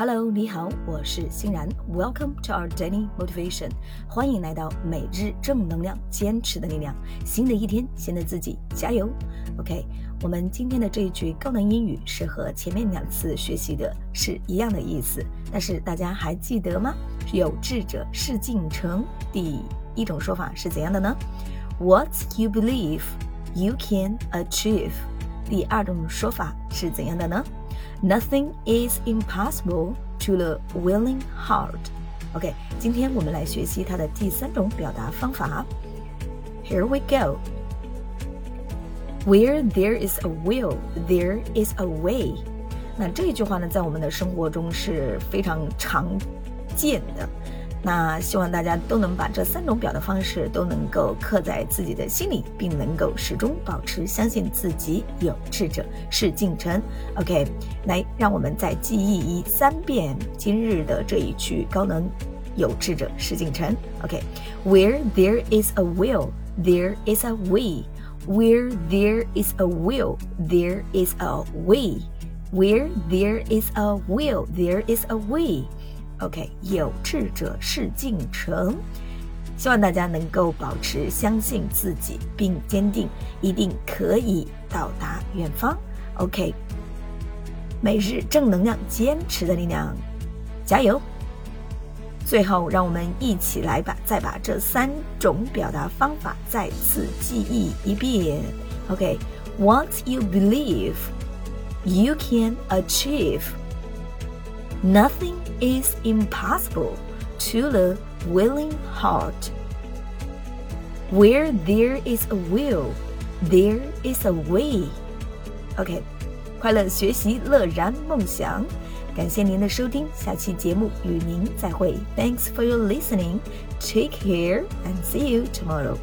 Hello，你好，我是欣然。Welcome to our daily motivation，欢迎来到每日正能量，坚持的力量。新的一天，新的自己，加油！OK，我们今天的这一句高能英语是和前面两次学习的是一样的意思，但是大家还记得吗？有志者事竟成。第一种说法是怎样的呢？What you believe, you can achieve。第二种说法是怎样的呢 ？Nothing is impossible to the willing heart. OK，今天我们来学习它的第三种表达方法。Here we go. Where there is a will, there is a way. 那这句话呢，在我们的生活中是非常常见的。 那希望大家都能把这三种表达方式都能够刻在自己的心里，并能够始终保持相信自己，有志者事竟成。OK，来，让我们再记忆一三遍今日的这一句高能：有志者事竟成。OK，Where there is a will, there is a way. Where there is a will, there is a way. Where there is a will, there is a way. OK，有志者事竟成。希望大家能够保持相信自己，并坚定一定可以到达远方。OK，每日正能量，坚持的力量，加油！最后，让我们一起来把再把这三种表达方法再次记忆一遍。OK，What you believe, you can achieve. Nothing is impossible to the willing heart. Where there is a will, there is a way. OK，快乐学习，乐然梦想。感谢您的收听，下期节目与您再会。Thanks for your listening. Take care and see you tomorrow.